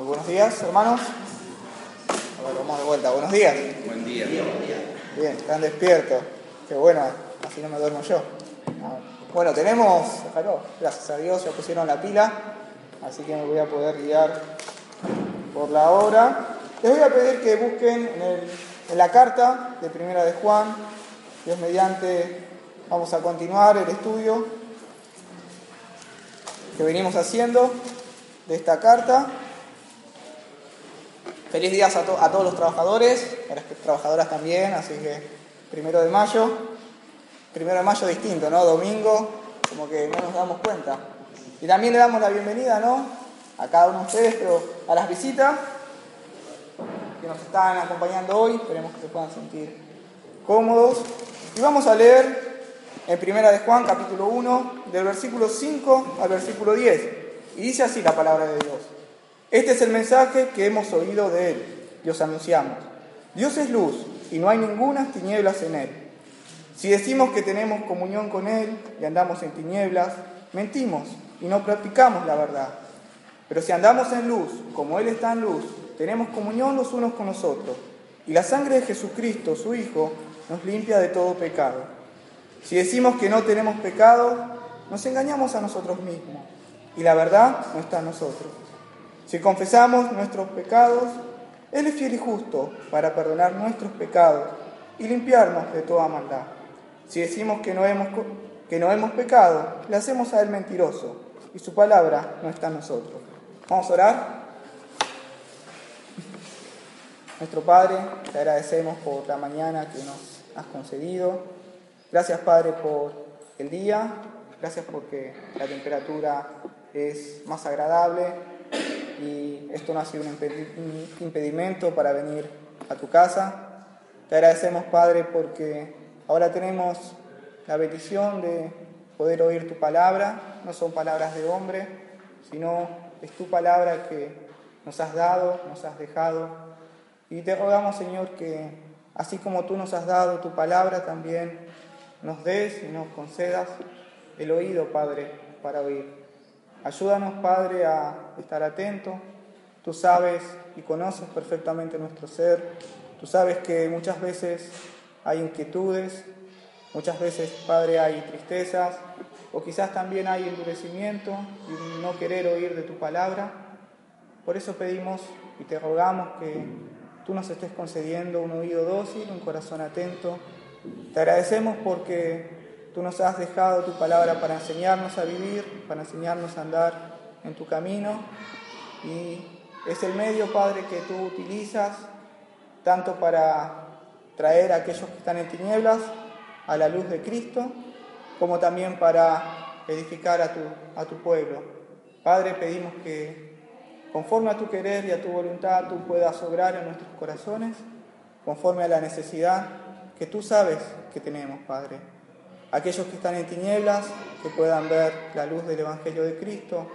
Muy buenos días, hermanos. A ver, vamos de vuelta. Buenos días. Buen día. Bien, están despiertos. Qué bueno, así no me duermo yo. Bueno, tenemos, déjalo, gracias a Dios ya pusieron la pila, así que me voy a poder guiar por la hora. Les voy a pedir que busquen en, el- en la carta de Primera de Juan, Dios mediante, vamos a continuar el estudio que venimos haciendo de esta carta. Feliz días a, to- a todos los trabajadores, a las trabajadoras también, así que primero de mayo, primero de mayo distinto, ¿no? Domingo, como que no nos damos cuenta. Y también le damos la bienvenida, ¿no? A cada uno de ustedes, pero a las visitas que nos están acompañando hoy, esperemos que se puedan sentir cómodos. Y vamos a leer en Primera de Juan, capítulo 1, del versículo 5 al versículo 10. Y dice así la palabra de Dios. Este es el mensaje que hemos oído de Él y os anunciamos. Dios es luz y no hay ninguna tinieblas en Él. Si decimos que tenemos comunión con Él y andamos en tinieblas, mentimos y no practicamos la verdad. Pero si andamos en luz, como Él está en luz, tenemos comunión los unos con los otros. Y la sangre de Jesucristo, su Hijo, nos limpia de todo pecado. Si decimos que no tenemos pecado, nos engañamos a nosotros mismos. Y la verdad no está en nosotros. Si confesamos nuestros pecados, Él es fiel y justo para perdonar nuestros pecados y limpiarnos de toda maldad. Si decimos que no hemos, que no hemos pecado, le hacemos a Él mentiroso y su palabra no está en nosotros. Vamos a orar. Nuestro Padre, te agradecemos por la mañana que nos has concedido. Gracias, Padre, por el día. Gracias porque la temperatura es más agradable y esto no ha sido un impedi- un impedimento para venir a tu casa. Te agradecemos, Padre, porque ahora tenemos la bendición de poder oír tu palabra. No son palabras de hombre, sino es tu palabra que nos has dado, nos has dejado. Y te rogamos, Señor, que así como tú nos has dado tu palabra, también nos des y nos concedas el oído, Padre, para oír. Ayúdanos, Padre, a estar atentos. Tú sabes y conoces perfectamente nuestro ser. Tú sabes que muchas veces hay inquietudes, muchas veces, Padre, hay tristezas, o quizás también hay endurecimiento y no querer oír de tu palabra. Por eso pedimos y te rogamos que tú nos estés concediendo un oído dócil, un corazón atento. Te agradecemos porque tú nos has dejado tu palabra para enseñarnos a vivir, para enseñarnos a andar en tu camino. Y es el medio, Padre, que tú utilizas tanto para traer a aquellos que están en tinieblas a la luz de Cristo, como también para edificar a tu, a tu pueblo. Padre, pedimos que conforme a tu querer y a tu voluntad tú puedas obrar en nuestros corazones, conforme a la necesidad que tú sabes que tenemos, Padre. Aquellos que están en tinieblas, que puedan ver la luz del Evangelio de Cristo.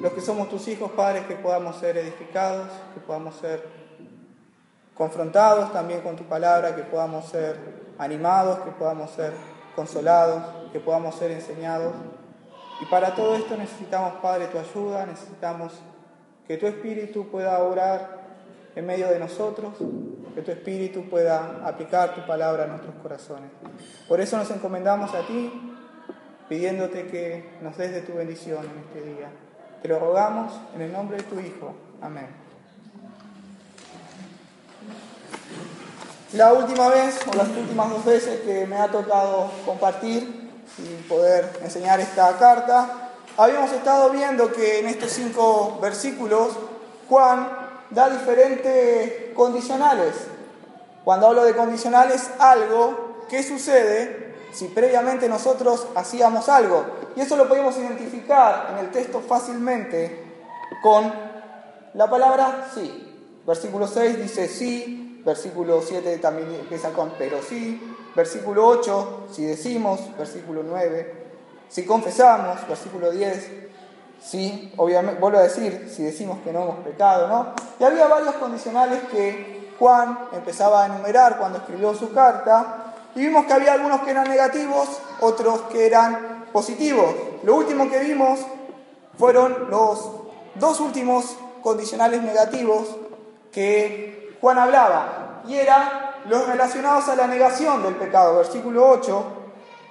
Los que somos tus hijos, Padre, que podamos ser edificados, que podamos ser confrontados también con tu palabra, que podamos ser animados, que podamos ser consolados, que podamos ser enseñados. Y para todo esto necesitamos, Padre, tu ayuda, necesitamos que tu Espíritu pueda obrar en medio de nosotros, que tu Espíritu pueda aplicar tu palabra a nuestros corazones. Por eso nos encomendamos a ti, pidiéndote que nos des de tu bendición en este día. Te lo rogamos en el nombre de tu Hijo. Amén. La última vez, o las últimas dos veces que me ha tocado compartir y poder enseñar esta carta, habíamos estado viendo que en estos cinco versículos Juan da diferentes condicionales. Cuando hablo de condicionales, algo que sucede si previamente nosotros hacíamos algo. Y eso lo podemos identificar en el texto fácilmente con la palabra sí. Versículo 6 dice sí, versículo 7 también empieza con pero sí, versículo 8 si decimos, versículo 9 si confesamos, versículo 10 sí, obviamente, vuelvo a decir, si decimos que no hemos pecado, ¿no? Y había varios condicionales que Juan empezaba a enumerar cuando escribió su carta y vimos que había algunos que eran negativos, otros que eran positivos. Lo último que vimos fueron los dos últimos condicionales negativos que Juan hablaba, y eran los relacionados a la negación del pecado. Versículo 8,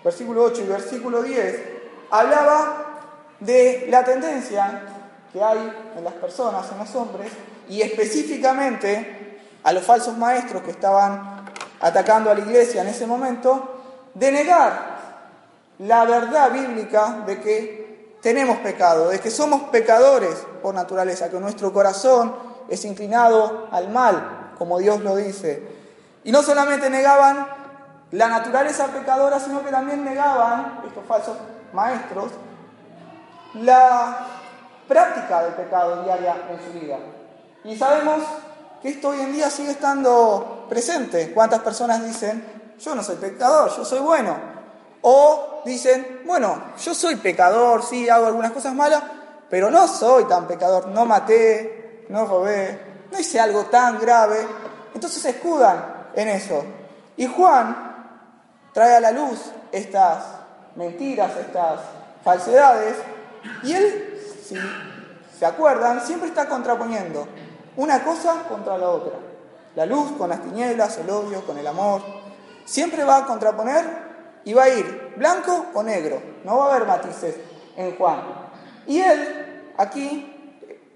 versículo 8 y versículo 10, hablaba de la tendencia que hay en las personas, en los hombres, y específicamente a los falsos maestros que estaban atacando a la iglesia en ese momento, de negar la verdad bíblica de que tenemos pecado, de que somos pecadores por naturaleza, que nuestro corazón es inclinado al mal, como Dios lo dice. Y no solamente negaban la naturaleza pecadora, sino que también negaban, estos falsos maestros, la práctica del pecado diaria en su vida. Y sabemos que esto hoy en día sigue estando presente. ¿Cuántas personas dicen, yo no soy pecador, yo soy bueno? O dicen, bueno, yo soy pecador, sí, hago algunas cosas malas, pero no soy tan pecador, no maté, no robé, no hice algo tan grave. Entonces se escudan en eso. Y Juan trae a la luz estas mentiras, estas falsedades, y él, si se acuerdan, siempre está contraponiendo una cosa contra la otra. La luz con las tinieblas, el odio con el amor. Siempre va a contraponer y va a ir blanco o negro. No va a haber matices en Juan. Y él aquí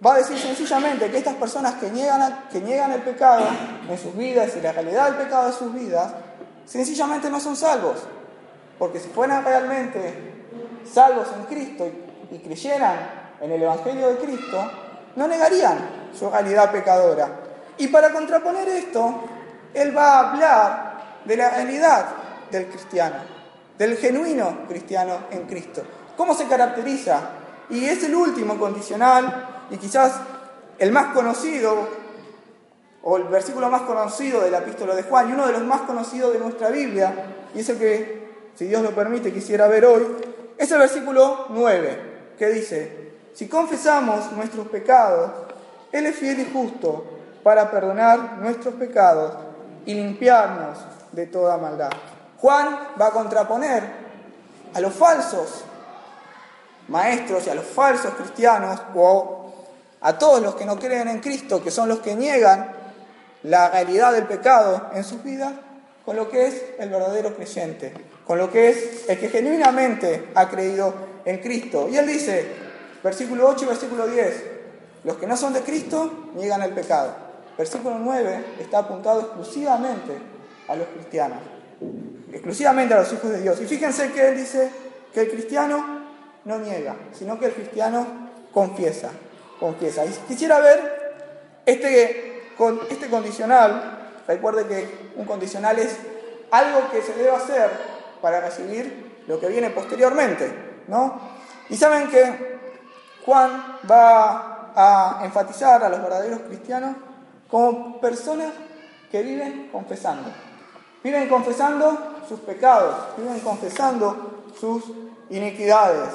va a decir sencillamente que estas personas que niegan, que niegan el pecado en sus vidas y la realidad del pecado de sus vidas, sencillamente no son salvos. Porque si fueran realmente salvos en Cristo y, y creyeran en el Evangelio de Cristo, no negarían su realidad pecadora. Y para contraponer esto, él va a hablar de la realidad del cristiano, del genuino cristiano en Cristo. ¿Cómo se caracteriza? Y es el último condicional y quizás el más conocido, o el versículo más conocido de la epístola de Juan, y uno de los más conocidos de nuestra Biblia, y es el que, si Dios lo permite, quisiera ver hoy, es el versículo 9, que dice, si confesamos nuestros pecados, Él es fiel y justo para perdonar nuestros pecados y limpiarnos de toda maldad. Juan va a contraponer a los falsos maestros y a los falsos cristianos o a todos los que no creen en Cristo, que son los que niegan la realidad del pecado en sus vidas, con lo que es el verdadero creyente, con lo que es el que genuinamente ha creído en Cristo. Y él dice, versículo 8 y versículo 10, los que no son de Cristo niegan el pecado. Versículo 9 está apuntado exclusivamente a los cristianos, exclusivamente a los hijos de Dios. Y fíjense que él dice que el cristiano no niega, sino que el cristiano confiesa, confiesa. Y quisiera ver este, este condicional, recuerde que un condicional es algo que se debe hacer para recibir lo que viene posteriormente, ¿no? Y saben que Juan va a enfatizar a los verdaderos cristianos como personas que viven confesando. Viven confesando sus pecados, viven confesando sus iniquidades.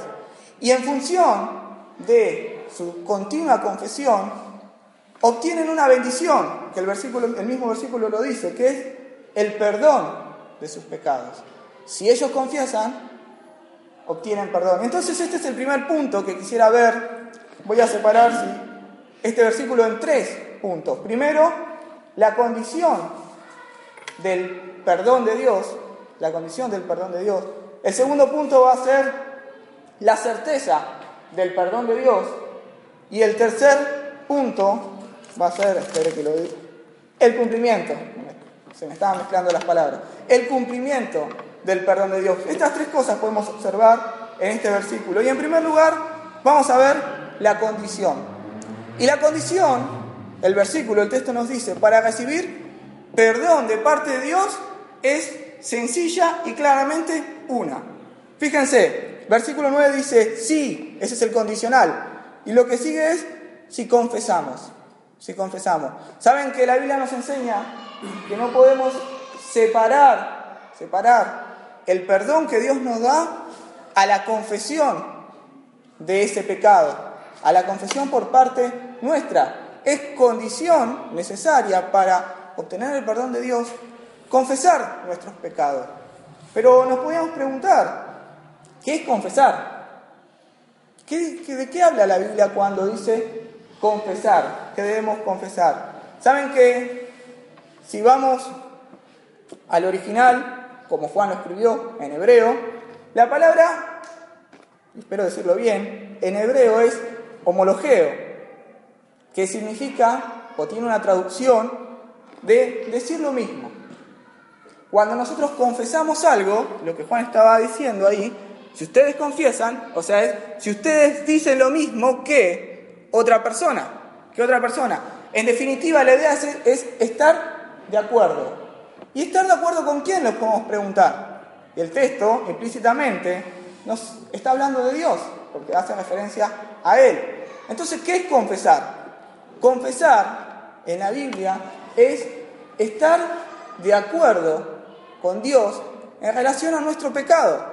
Y en función de su continua confesión, obtienen una bendición, que el, versículo, el mismo versículo lo dice, que es el perdón de sus pecados. Si ellos confiesan, obtienen perdón. Entonces este es el primer punto que quisiera ver. Voy a separar este versículo en tres puntos. Primero, la condición del perdón de Dios, la condición del perdón de Dios. El segundo punto va a ser la certeza del perdón de Dios. Y el tercer punto va a ser, espere que lo diga, el cumplimiento. Se me estaban mezclando las palabras. El cumplimiento del perdón de Dios. Estas tres cosas podemos observar en este versículo. Y en primer lugar, vamos a ver la condición. Y la condición, el versículo, el texto nos dice, para recibir perdón de parte de Dios es sencilla y claramente una. Fíjense, versículo 9 dice, sí, ese es el condicional. Y lo que sigue es, si confesamos, si confesamos. Saben que la Biblia nos enseña que no podemos separar, separar el perdón que Dios nos da a la confesión de ese pecado, a la confesión por parte nuestra. Es condición necesaria para obtener el perdón de Dios, confesar nuestros pecados. Pero nos podríamos preguntar, ¿qué es confesar? ¿Qué, ¿De qué habla la Biblia cuando dice confesar, que debemos confesar. ¿Saben que si vamos al original, como Juan lo escribió en hebreo, la palabra, espero decirlo bien, en hebreo es homologeo, que significa o tiene una traducción de decir lo mismo. Cuando nosotros confesamos algo, lo que Juan estaba diciendo ahí, si ustedes confiesan, o sea, si ustedes dicen lo mismo que otra persona, que otra persona, en definitiva la idea es, es estar de acuerdo. ¿Y estar de acuerdo con quién? Nos podemos preguntar. Y el texto implícitamente nos está hablando de Dios, porque hace referencia a Él. Entonces, ¿qué es confesar? Confesar en la Biblia es estar de acuerdo con Dios en relación a nuestro pecado.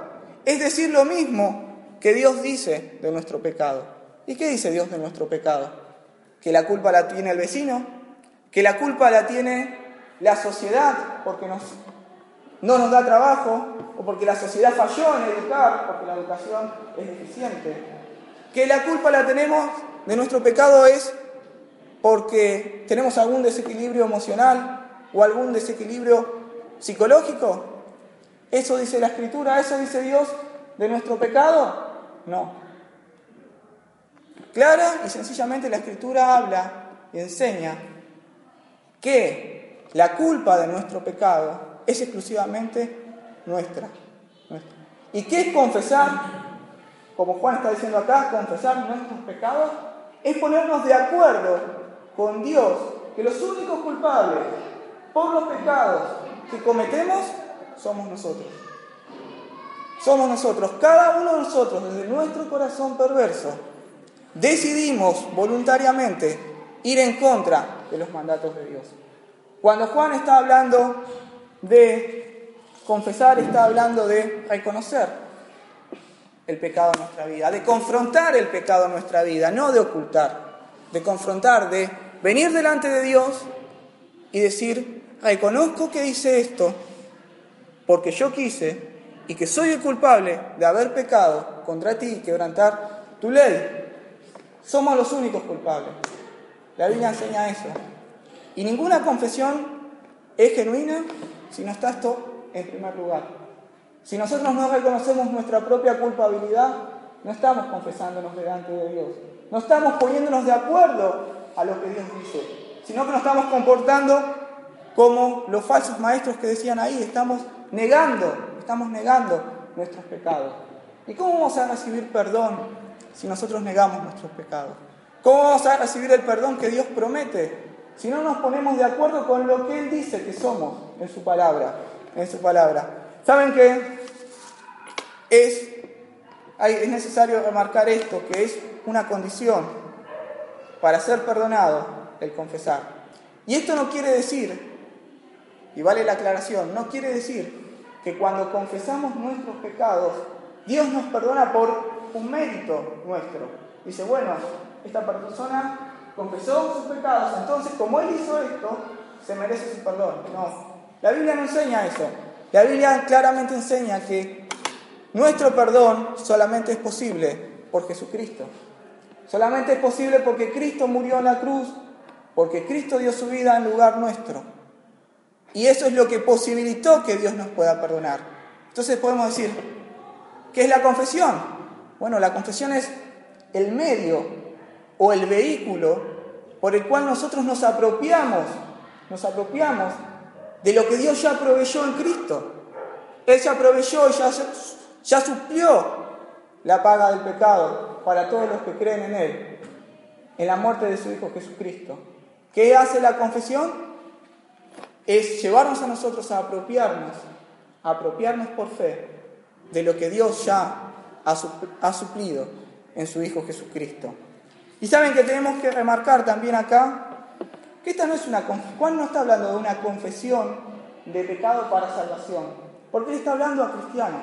Es decir, lo mismo que Dios dice de nuestro pecado. ¿Y qué dice Dios de nuestro pecado? ¿Que la culpa la tiene el vecino? ¿Que la culpa la tiene la sociedad porque nos, no nos da trabajo? ¿O porque la sociedad falló en educar? Porque la educación es deficiente. ¿Que la culpa la tenemos de nuestro pecado es porque tenemos algún desequilibrio emocional o algún desequilibrio psicológico? ¿Eso dice la Escritura? ¿Eso dice Dios de nuestro pecado? No. Clara y sencillamente la Escritura habla y enseña que la culpa de nuestro pecado es exclusivamente nuestra. ¿Y qué es confesar? Como Juan está diciendo acá, confesar nuestros pecados es ponernos de acuerdo con Dios que los únicos culpables por los pecados que cometemos somos nosotros. Somos nosotros, cada uno de nosotros, desde nuestro corazón perverso, decidimos voluntariamente ir en contra de los mandatos de Dios. Cuando Juan está hablando de confesar, está hablando de reconocer el pecado en nuestra vida, de confrontar el pecado en nuestra vida, no de ocultar, de confrontar, de venir delante de Dios y decir, reconozco que hice esto, porque yo quise y que soy el culpable de haber pecado contra ti y quebrantar tu ley. Somos los únicos culpables. La Biblia enseña eso. Y ninguna confesión es genuina si no está esto en primer lugar. Si nosotros no reconocemos nuestra propia culpabilidad, no estamos confesándonos delante de Dios. No estamos poniéndonos de acuerdo a lo que Dios dice, sino que nos estamos comportando como los falsos maestros que decían ahí, estamos negando, estamos negando nuestros pecados. ¿Y cómo vamos a recibir perdón si nosotros negamos nuestros pecados? ¿Cómo vamos a recibir el perdón que Dios promete si no nos ponemos de acuerdo con lo que Él dice que somos en su palabra? En su palabra. ¿Saben qué? Es, es necesario remarcar esto, que es una condición para ser perdonado el confesar. Y esto no quiere decir, y vale la aclaración, no quiere decir que cuando confesamos nuestros pecados, Dios nos perdona por un mérito nuestro. Dice, bueno, esta persona confesó sus pecados, entonces como Él hizo esto, se merece su perdón. No, la Biblia no enseña eso. La Biblia claramente enseña que nuestro perdón solamente es posible por Jesucristo. Solamente es posible porque Cristo murió en la cruz, porque Cristo dio su vida en lugar nuestro. Y eso es lo que posibilitó que Dios nos pueda perdonar. Entonces podemos decir, ¿qué es la confesión? Bueno, la confesión es el medio o el vehículo por el cual nosotros nos apropiamos, nos apropiamos de lo que Dios ya proveyó en Cristo. Él ya proveyó ya, ya suplió la paga del pecado para todos los que creen en Él, en la muerte de su Hijo Jesucristo. ¿Qué hace la confesión? es llevarnos a nosotros a apropiarnos, a apropiarnos por fe de lo que Dios ya ha suplido en su Hijo Jesucristo. Y saben que tenemos que remarcar también acá que esta no es una Juan no está hablando de una confesión de pecado para salvación, porque él está hablando a cristianos,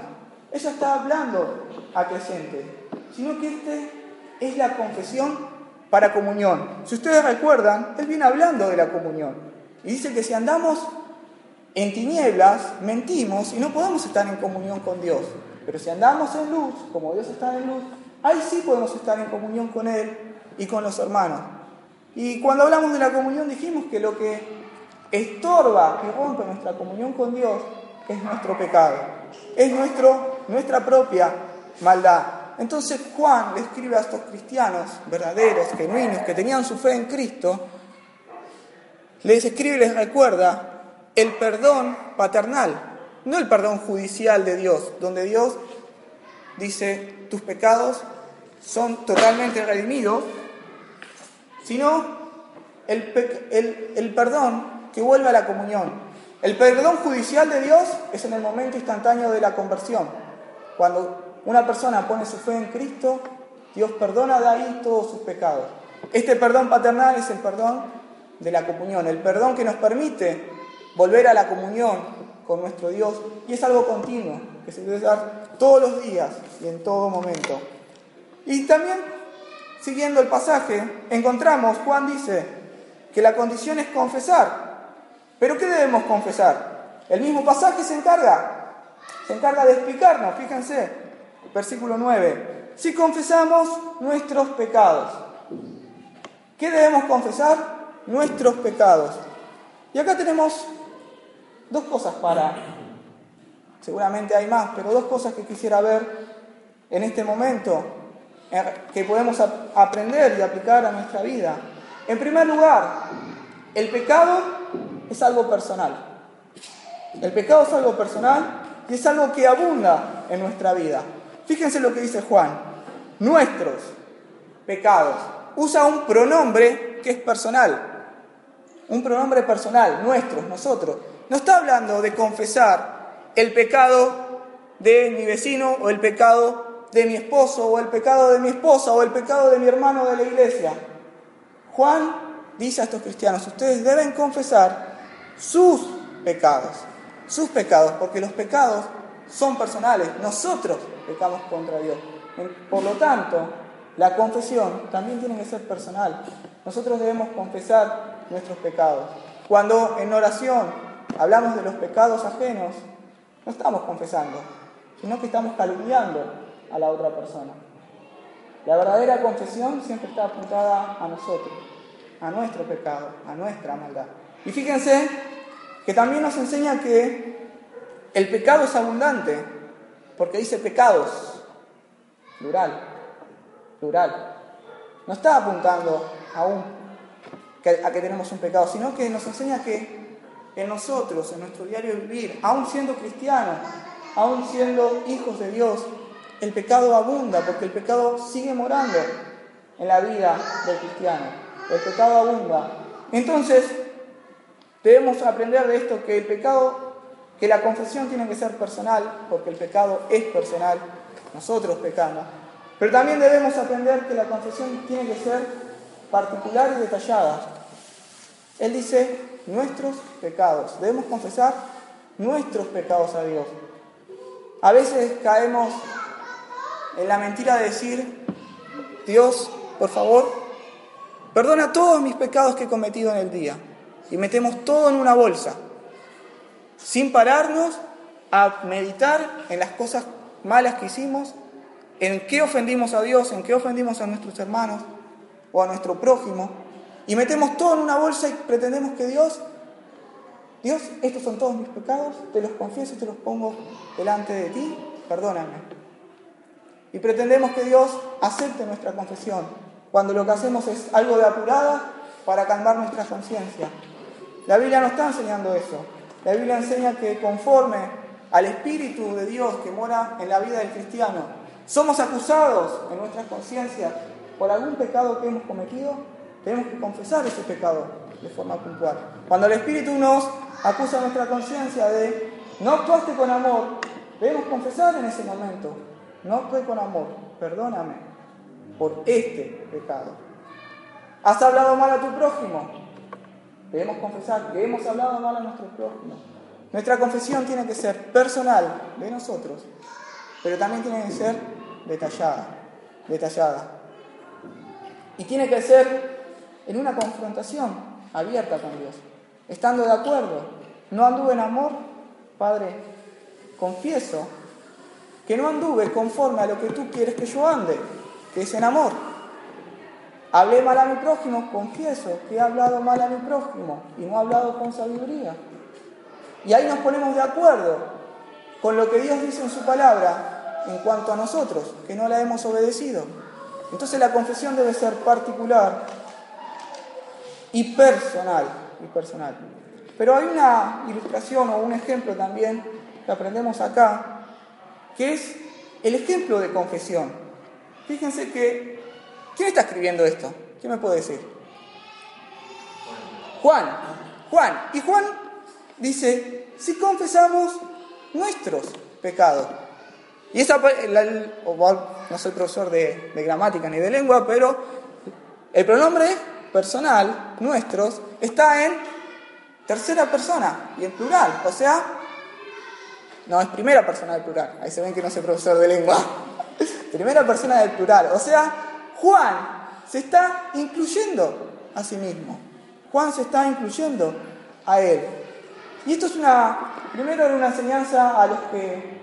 ella está hablando a creyentes, sino que este es la confesión para comunión. Si ustedes recuerdan, él viene hablando de la comunión. Y dice que si andamos en tinieblas, mentimos y no podemos estar en comunión con Dios. Pero si andamos en luz, como Dios está en luz, ahí sí podemos estar en comunión con Él y con los hermanos. Y cuando hablamos de la comunión dijimos que lo que estorba y rompe nuestra comunión con Dios es nuestro pecado, es nuestro, nuestra propia maldad. Entonces Juan le escribe a estos cristianos verdaderos, genuinos, que tenían su fe en Cristo, les escribe y les recuerda el perdón paternal, no el perdón judicial de Dios, donde Dios dice, tus pecados son totalmente redimidos, sino el, el, perdón que vuelve a la comunión. El perdón judicial de Dios es en el momento instantáneo de la conversión. Cuando una persona pone su fe en Cristo, Dios perdona de ahí todos sus pecados. Este perdón paternal es el perdón de la comunión, el perdón que nos permite volver a la comunión con nuestro Dios y es algo continuo, que se debe dar todos los días y en todo momento. Y también, siguiendo el pasaje, encontramos, Juan dice, que la condición es confesar. ¿Pero qué debemos confesar? El mismo pasaje se encarga, se encarga de explicarnos, fíjense, versículo 9, si confesamos nuestros pecados. ¿Qué debemos confesar? Nuestros pecados. Y acá tenemos dos cosas para, seguramente hay más, pero dos cosas que quisiera ver en este momento que podemos aprender y aplicar a nuestra vida. En primer lugar, el pecado es algo personal. El pecado es algo personal y es algo que abunda en nuestra vida. Fíjense lo que dice Juan. Nuestros pecados. Usa un pronombre que es personal. Un pronombre personal, nuestros, nosotros. No está hablando de confesar el pecado de mi vecino o el pecado de mi esposo o el pecado de mi esposa o el pecado de mi hermano de la iglesia. Juan dice a estos cristianos, ustedes deben confesar sus pecados, sus pecados, porque los pecados son personales, nosotros pecamos contra Dios. Por lo tanto, la confesión también tiene que ser personal. Nosotros debemos confesar nuestros pecados. Cuando en oración hablamos de los pecados ajenos, no estamos confesando, sino que estamos calumniando a la otra persona. La verdadera confesión siempre está apuntada a nosotros, a nuestro pecado, a nuestra maldad. Y fíjense que también nos enseña que el pecado es abundante, porque dice pecados, plural, plural. No está apuntando a, a que tenemos un pecado, sino que nos enseña que en nosotros, en nuestro diario vivir, aún siendo cristianos, aún siendo hijos de Dios, el pecado abunda, porque el pecado sigue morando en la vida del cristiano. El pecado abunda. Entonces, debemos aprender de esto que el pecado, que la confesión tiene que ser personal, porque el pecado es personal, nosotros pecamos. Pero también debemos aprender que la confesión tiene que ser particular y detallada. Él dice nuestros pecados. Debemos confesar nuestros pecados a Dios. A veces caemos en la mentira de decir, Dios, por favor, perdona todos mis pecados que he cometido en el día. Y metemos todo en una bolsa, sin pararnos a meditar en las cosas malas que hicimos, en qué ofendimos a Dios, en qué ofendimos a nuestros hermanos o a nuestro prójimo. Y metemos todo en una bolsa y pretendemos que Dios, Dios, estos son todos mis pecados, te los confieso y te los pongo delante de ti, perdóname. Y pretendemos que Dios acepte nuestra confesión, cuando lo que hacemos es algo de apurada para calmar nuestra conciencia. La Biblia no está enseñando eso. La Biblia enseña que conforme al Espíritu de Dios que mora en la vida del cristiano, somos acusados en nuestras conciencias por algún pecado que hemos cometido, tenemos que confesar ese pecado de forma puntual. Cuando el Espíritu nos acusa nuestra conciencia de no actuaste con amor, debemos confesar en ese momento no estoy con amor, perdóname por este pecado. ¿Has hablado mal a tu prójimo? Debemos confesar que hemos hablado mal a nuestro prójimo. Nuestra confesión tiene que ser personal de nosotros, pero también tiene que ser detallada, detallada. Y tiene que ser en una confrontación abierta con Dios, estando de acuerdo. No anduve en amor, Padre, confieso que no anduve conforme a lo que tú quieres que yo ande, que es en amor. hablé mal a mi prójimo, confieso que he hablado mal a mi prójimo y no he hablado con sabiduría. Y ahí nos ponemos de acuerdo con lo que Dios dice en su palabra en cuanto a nosotros, que no la hemos obedecido. Entonces la confesión debe ser particular y personal, y personal. Pero hay una ilustración o un ejemplo también que aprendemos acá, que es el ejemplo de confesión. Fíjense que, ¿quién está escribiendo esto? ¿Quién me puede decir? Juan. Juan. Y Juan dice, si confesamos nuestros pecados. Y esa, no soy profesor de gramática ni de lengua, pero el pronombre personal, nuestros, está en tercera persona y en plural. O sea, no, es primera persona del plural. Ahí se ven que no soy profesor de lengua. primera persona del plural. O sea, Juan se está incluyendo a sí mismo. Juan se está incluyendo a él. Y esto es una, primero era una enseñanza a los que,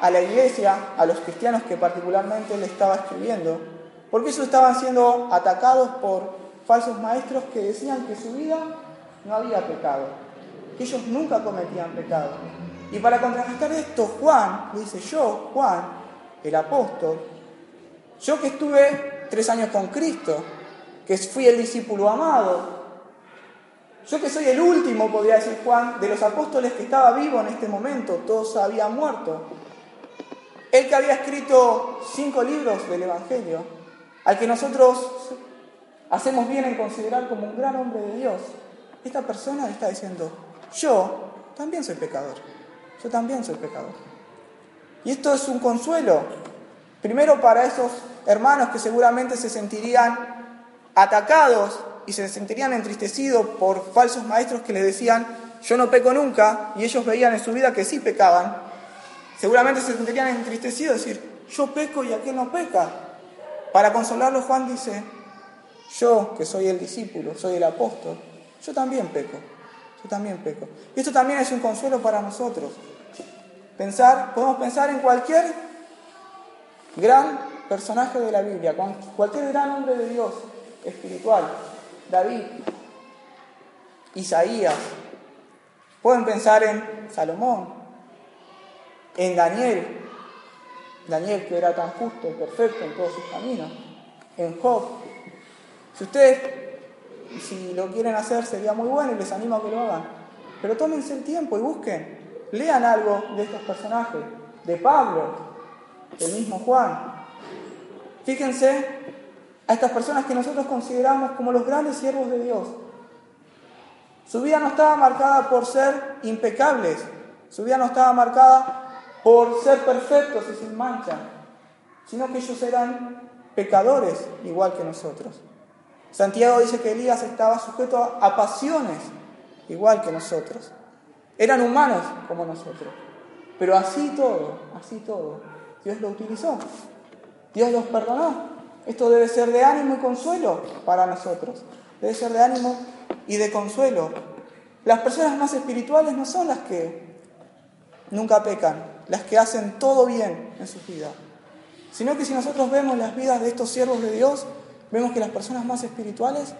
a la iglesia, a los cristianos que particularmente le estaba escribiendo, porque ellos estaban siendo atacados por falsos maestros que decían que su vida no había pecado, que ellos nunca cometían pecado. Y para contrarrestar esto, Juan dice, yo, Juan, el apóstol, yo que estuve tres años con Cristo, que fui el discípulo amado, yo que soy el último, podría decir Juan, de los apóstoles que estaba vivo en este momento, todos habían muerto. Él que había escrito cinco libros del Evangelio, al que nosotros hacemos bien en considerar como un gran hombre de Dios, esta persona está diciendo, yo también soy pecador, yo también soy pecador. Y esto es un consuelo, primero para esos hermanos que seguramente se sentirían atacados y se sentirían entristecidos por falsos maestros que les decían, yo no peco nunca, y ellos veían en su vida que sí pecaban, seguramente se sentirían entristecidos, decir, yo peco y aquel no peca. Para consolarlos Juan dice, yo, que soy el discípulo, soy el apóstol, yo también peco, yo también peco. Y esto también es un consuelo para nosotros. Pensar, podemos pensar en cualquier gran personaje de la Biblia, cualquier gran hombre de Dios espiritual, David, Isaías, pueden pensar en Salomón, en Daniel, Daniel que era tan justo y perfecto en todos sus caminos, en Job, si ustedes, si lo quieren hacer, sería muy bueno y les animo a que lo hagan. Pero tómense el tiempo y busquen, lean algo de estos personajes, de Pablo, del mismo Juan. Fíjense a estas personas que nosotros consideramos como los grandes siervos de Dios. Su vida no estaba marcada por ser impecables, su vida no estaba marcada por ser perfectos y sin mancha, sino que ellos eran pecadores igual que nosotros. Santiago dice que Elías estaba sujeto a pasiones, igual que nosotros. Eran humanos como nosotros. Pero así todo, así todo, Dios lo utilizó. Dios los perdonó. Esto debe ser de ánimo y consuelo para nosotros. Debe ser de ánimo y de consuelo. Las personas más espirituales no son las que nunca pecan, las que hacen todo bien en su vida, sino que si nosotros vemos las vidas de estos siervos de Dios, vemos que las personas más espirituales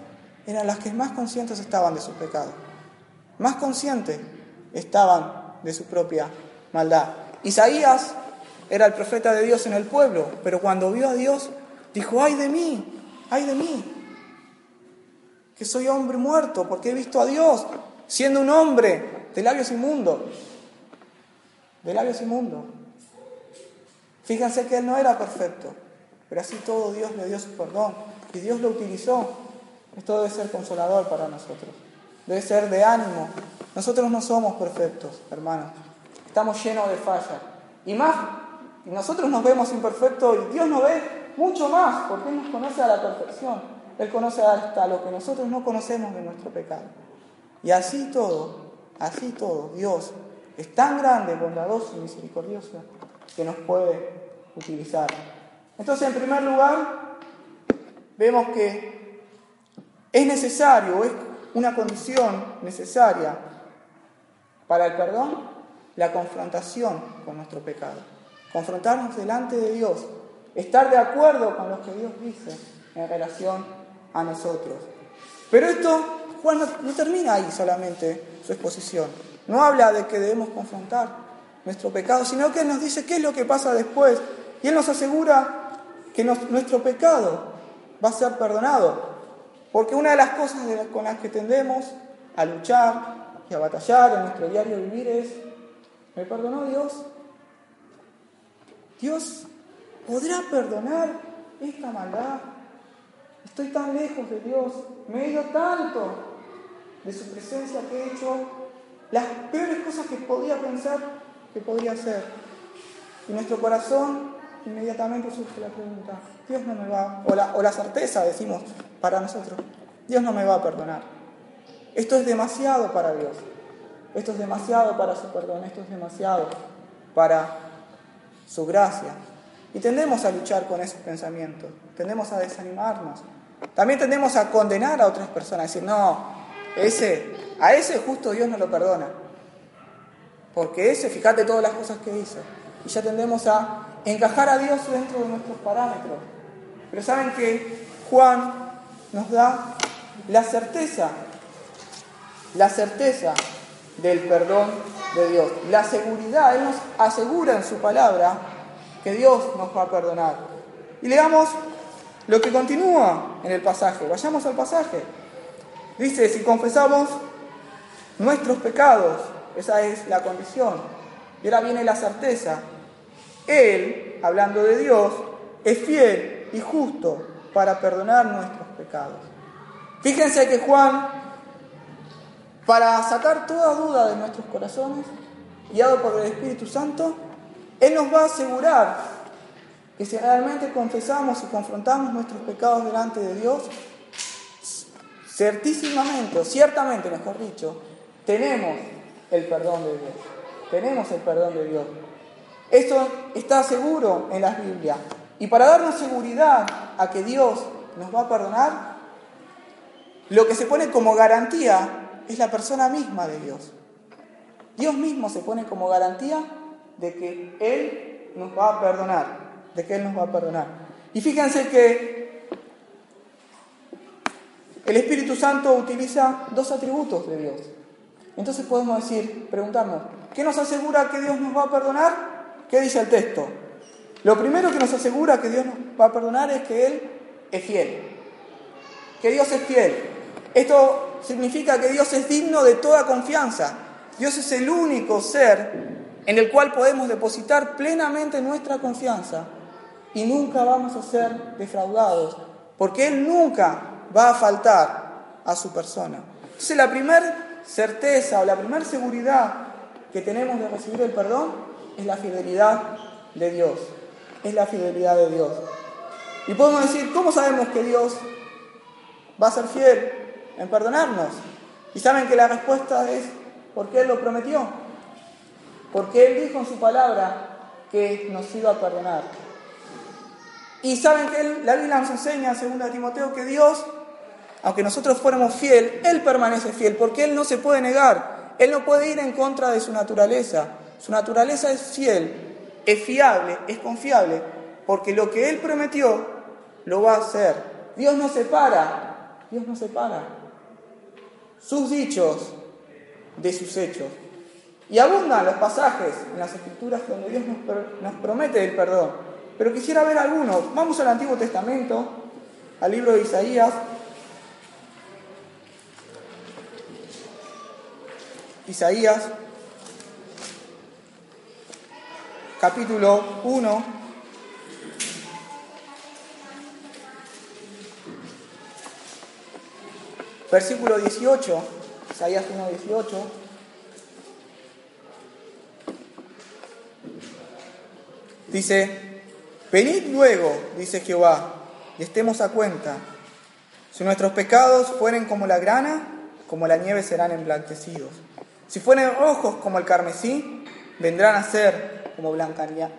eran las que más conscientes estaban de su pecado, más conscientes estaban de su propia maldad. Isaías era el profeta de Dios en el pueblo, pero cuando vio a Dios dijo, ay de mí, ay de mí, que soy hombre muerto porque he visto a Dios siendo un hombre de labios inmundos, de labios inmundos. Fíjense que él no era perfecto, pero así todo Dios le dio su perdón y Dios lo utilizó. Esto debe ser consolador para nosotros, debe ser de ánimo. Nosotros no somos perfectos, hermanos, estamos llenos de fallas. Y más, nosotros nos vemos imperfectos y Dios nos ve mucho más, porque Él nos conoce a la perfección. Él conoce hasta lo que nosotros no conocemos de nuestro pecado. Y así todo, así todo, Dios es tan grande, bondadoso y misericordioso que nos puede utilizar. Entonces, en primer lugar, vemos que es necesario, es una condición necesaria para el perdón, la confrontación con nuestro pecado. Confrontarnos delante de Dios, estar de acuerdo con lo que Dios dice en relación a nosotros. Pero esto, Juan no, termina ahí solamente su exposición. No habla de que debemos confrontar nuestro pecado, sino que Él nos dice qué es lo que pasa después. Y Él nos asegura que nuestro pecado va a ser perdonado. Porque una de las cosas con las que tendemos a luchar y a batallar en nuestro diario vivir es, ¿me perdonó Dios? Dios podrá perdonar esta maldad. Estoy tan lejos de Dios, me he ido tanto de su presencia que he hecho las peores cosas que podía pensar que podría hacer. Y nuestro corazón inmediatamente surge la pregunta, Dios no me va, o la, o la certeza, decimos para nosotros, Dios no me va a perdonar. Esto es demasiado para Dios. Esto es demasiado para su perdón, esto es demasiado para su gracia. Y tendemos a luchar con esos pensamientos, tendemos a desanimarnos. También tendemos a condenar a otras personas, a decir, no, ese, a ese justo Dios no lo perdona. Porque ese, fíjate todas las cosas que hizo. Y ya tendemos a encajar a Dios dentro de nuestros parámetros. Pero saben que Juan nos da la certeza, la certeza del perdón de Dios, la seguridad, Él nos asegura en su palabra que Dios nos va a perdonar. Y leamos lo que continúa en el pasaje, vayamos al pasaje. Dice, si confesamos nuestros pecados, esa es la condición. Y ahora viene la certeza. Él, hablando de Dios, es fiel y justo para perdonar nuestros pecados. Fíjense que Juan, para sacar toda duda de nuestros corazones, guiado por el Espíritu Santo, Él nos va a asegurar que si realmente confesamos y confrontamos nuestros pecados delante de Dios, certísimamente, o ciertamente mejor dicho, tenemos el perdón de Dios. Tenemos el perdón de Dios. Esto está seguro en las Biblias. Y para darnos seguridad a que Dios nos va a perdonar, lo que se pone como garantía es la persona misma de Dios. Dios mismo se pone como garantía de que Él nos va a perdonar, de que Él nos va a perdonar. Y fíjense que el Espíritu Santo utiliza dos atributos de Dios. Entonces podemos decir, preguntarnos, ¿qué nos asegura que Dios nos va a perdonar? ¿Qué dice el texto? Lo primero que nos asegura que Dios nos va a perdonar es que Él es fiel. Que Dios es fiel. Esto significa que Dios es digno de toda confianza. Dios es el único ser en el cual podemos depositar plenamente nuestra confianza y nunca vamos a ser defraudados, porque Él nunca va a faltar a su persona. Entonces la primera certeza o la primera seguridad que tenemos de recibir el perdón es la fidelidad de Dios es la fidelidad de Dios. Y podemos decir, ¿cómo sabemos que Dios va a ser fiel en perdonarnos? Y saben que la respuesta es porque Él lo prometió. Porque Él dijo en su palabra que nos iba a perdonar. Y saben que la Biblia nos enseña, según Timoteo, que Dios, aunque nosotros fuéramos fiel, Él permanece fiel, porque Él no se puede negar. Él no puede ir en contra de su naturaleza. Su naturaleza es fiel es fiable, es confiable, porque lo que Él prometió lo va a hacer. Dios no se para, Dios no se para. Sus dichos de sus hechos. Y abundan los pasajes en las escrituras donde Dios nos, nos promete el perdón. Pero quisiera ver algunos. Vamos al Antiguo Testamento, al libro de Isaías. Isaías capítulo 1, versículo 18, Isaías 1, 18. Dice, venid luego, dice Jehová, y estemos a cuenta. Si nuestros pecados fueren como la grana, como la nieve serán emblanquecidos. Si fueren rojos como el carmesí, vendrán a ser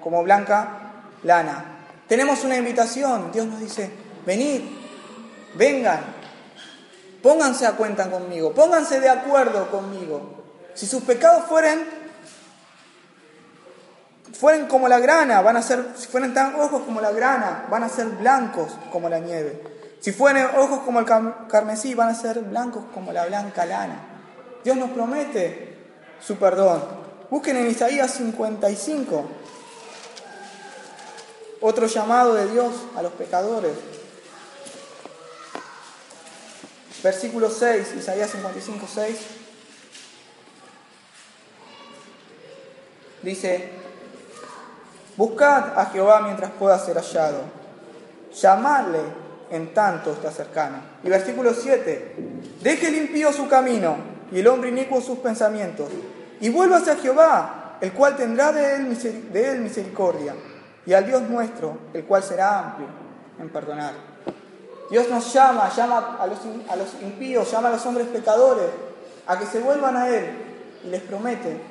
como blanca, lana. Tenemos una invitación, Dios nos dice, venid, vengan, pónganse a cuenta conmigo, pónganse de acuerdo conmigo. Si sus pecados fueren, fueren como la grana, van a ser, si fueren tan rojos como la grana, van a ser blancos como la nieve. Si fueren ojos como el carmesí, van a ser blancos como la blanca lana. Dios nos promete su perdón. Busquen en Isaías 55 otro llamado de Dios a los pecadores. Versículo 6, Isaías 55, 6. Dice, buscad a Jehová mientras pueda ser hallado, llamadle en tanto está cercano. Y versículo 7, deje el impío su camino y el hombre inicuo sus pensamientos, y vuélvase a Jehová, el cual tendrá de él, misericordia, y al Dios nuestro, el cual será amplio en perdonar. Dios nos llama, llama a los, impíos, llama a los hombres pecadores a que se vuelvan a Él y les promete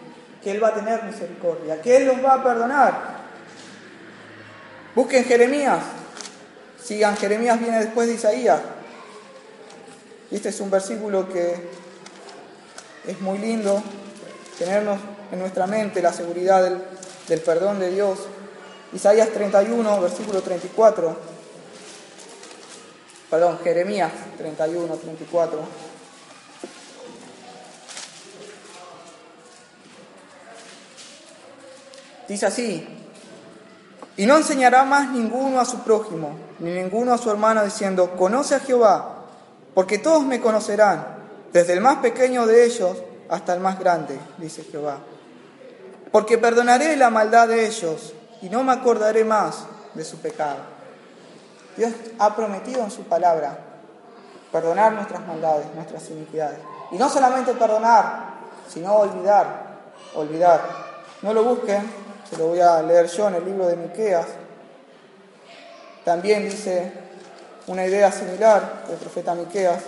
que Él va a tener misericordia, que Él los va a perdonar. Busquen Jeremías, sigan, Jeremías viene después de Isaías. Este es un versículo que es muy lindo, tenernos en nuestra mente la seguridad del, del perdón de Dios. Isaías 31, versículo 34. Perdón, Jeremías 31, 34. Dice así, y no enseñará más ninguno a su prójimo, ni ninguno a su hermano, diciendo, conoce a Jehová, porque todos me conocerán, desde el más pequeño de ellos hasta el más grande, dice Jehová. Porque perdonaré la maldad de ellos y no me acordaré más de su pecado. Dios ha prometido en su palabra perdonar nuestras maldades, nuestras iniquidades. Y no solamente perdonar, sino olvidar, olvidar. No lo busquen, se lo voy a leer yo en el libro de Miqueas. También dice una idea similar del profeta Miqueas.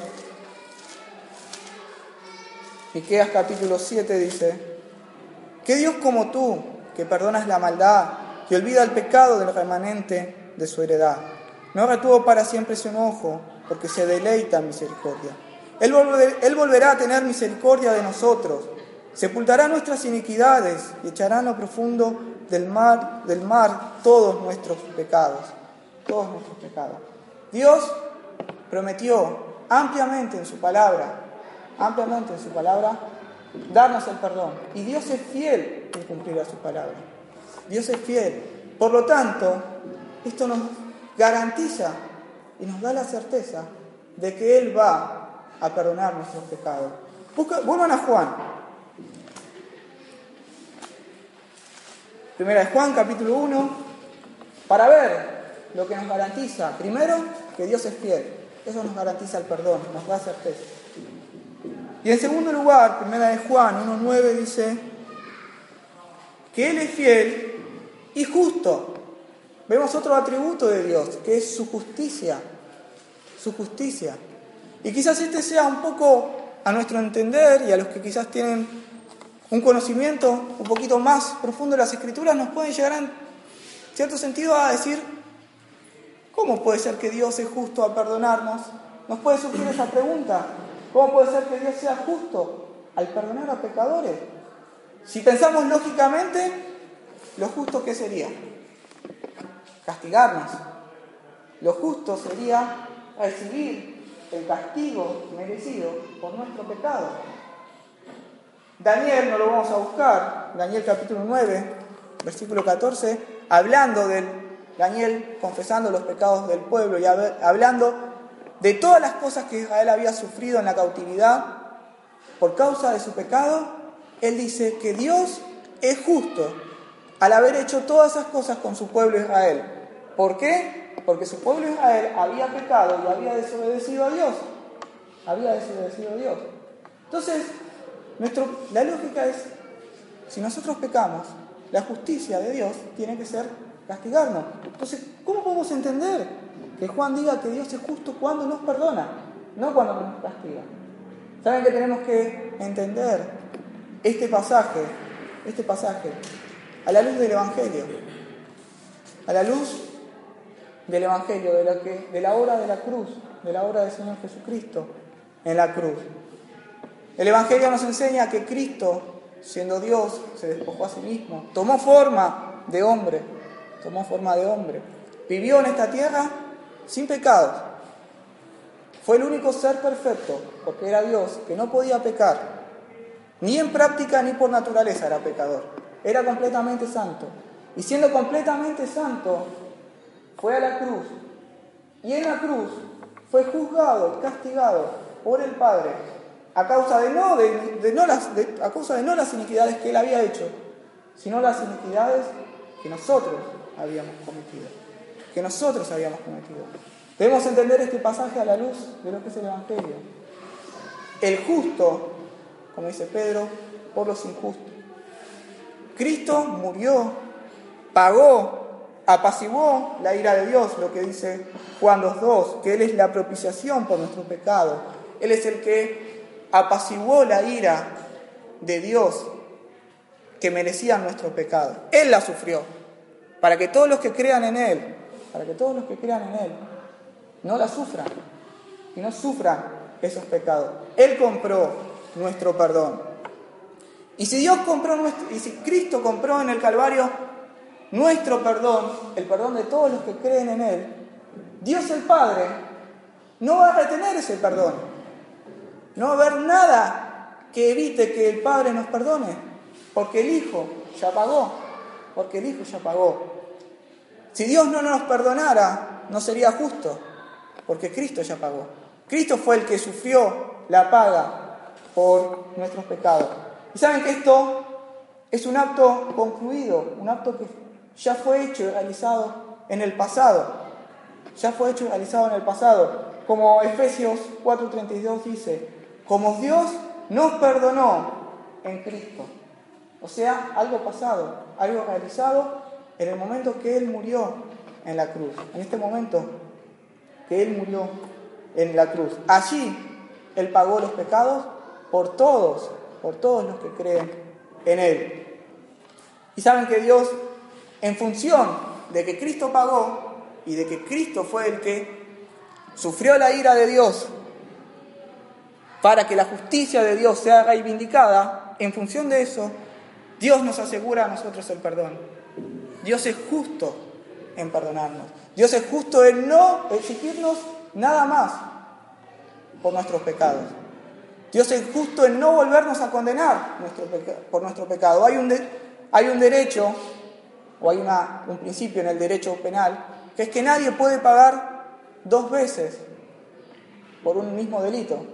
Miqueas capítulo 7 dice, ¿qué Dios como tú, que perdonas la maldad y olvida el pecado del remanente de su heredad? No retuvo para siempre su enojo, porque se deleita en misericordia. Él, él volverá a tener misericordia de nosotros Sepultará nuestras iniquidades y echará en lo profundo del mar, del mar todos nuestros pecados. Todos nuestros pecados. Dios prometió ampliamente en su palabra, ampliamente en su palabra, darnos el perdón. Y Dios es fiel en cumplir a su palabra. Dios es fiel. Por lo tanto, esto nos garantiza y nos da la certeza de que Él va a perdonar nuestros pecados. vuelvan a Juan, Primera de Juan, capítulo 1, para ver lo que nos garantiza. Primero, que Dios es fiel. Eso nos garantiza el perdón, nos da certeza. Y en segundo lugar, primera de Juan 1.9 dice que Él es fiel y justo. Vemos otro atributo de Dios, que es su justicia. Su justicia. Y quizás este sea un poco a nuestro entender y a los que quizás tienen un conocimiento un poquito más profundo de las escrituras nos puede llegar en cierto sentido a decir, ¿cómo puede ser que Dios es justo a perdonarnos? Nos puede surgir esa pregunta, ¿cómo puede ser que Dios sea justo al perdonar a pecadores? Si pensamos lógicamente, lo justo que sería castigarnos. Lo justo sería recibir el castigo merecido por nuestro pecado. Daniel, no lo vamos a buscar, Daniel capítulo 9, versículo 14, hablando del Daniel confesando los pecados del pueblo y hablando de todas las cosas que Israel había sufrido en la cautividad por causa de su pecado, él dice que Dios es justo al haber hecho todas esas cosas con su pueblo Israel. ¿Por qué? Porque su pueblo Israel había pecado y había desobedecido a Dios. Había desobedecido a Dios. Entonces, la lógica es, si nosotros pecamos, la justicia de Dios tiene que ser castigarnos. Entonces, ¿cómo podemos entender que Juan diga que Dios es justo cuando nos perdona, no cuando nos castiga? ¿Saben que tenemos que entender este pasaje, este pasaje, a la luz del Evangelio? A la luz del Evangelio, de de la obra de la cruz, de la obra del Señor Jesucristo en la cruz. El Evangelio nos enseña que Cristo, siendo Dios, se despojó a sí mismo, tomó forma de hombre, tomó forma de hombre, vivió en esta tierra sin pecados, Fue el único ser perfecto, porque era Dios, que no podía pecar. Ni en práctica ni por naturaleza era pecador. Era completamente santo. Y siendo completamente santo, fue a la cruz. Y en la cruz fue juzgado castigado por el Padre a causa de no, de, no las, a causa de no las iniquidades que él había hecho, sino las iniquidades que nosotros habíamos cometido. Que nosotros habíamos cometido. Debemos entender este pasaje a la luz de lo que es el Evangelio. El justo, como dice Pedro, por los injustos. Cristo murió, pagó, apaciguó la ira de Dios, lo que dice Juan 2.2, que Él es la propiciación por nuestro pecado. Él es el que apaciguó la ira de Dios que merecía nuestro pecado. Él la sufrió, para que todos los que crean en Él, para que todos los que crean en Él, no la sufran y no sufran esos pecados. Él compró nuestro perdón. Y si Dios compró nuestro, y si Cristo compró en el Calvario nuestro perdón, el perdón de todos los que creen en Él, Dios el Padre no va a retener ese perdón. No va a haber nada que evite que el Padre nos perdone, porque el Hijo ya pagó, porque el Hijo ya pagó. Si Dios no nos perdonara, no sería justo, porque Cristo ya pagó. Cristo fue el que sufrió la paga por nuestros pecados. Y saben que esto es un acto concluido, un acto que ya fue hecho y realizado en el pasado. Ya fue hecho y realizado en el pasado. Como Efesios 4:32 dice, como Dios nos perdonó en Cristo. O sea, algo pasado, algo realizado en el momento que Él murió en la cruz. En este momento que Él murió en la cruz. Allí Él pagó los pecados por todos, por todos los que creen en Él. Y saben que Dios, en función de que Cristo pagó y de que Cristo fue el que sufrió la ira de Dios para que la justicia de Dios sea reivindicada, en función de eso, Dios nos asegura a nosotros el perdón. Dios es justo en perdonarnos. Dios es justo en no exigirnos nada más por nuestros pecados. Dios es justo en no volvernos a condenar por nuestro pecado. Hay un, hay un derecho, o hay una, un principio en el derecho penal, que es que nadie puede pagar dos veces por un mismo delito.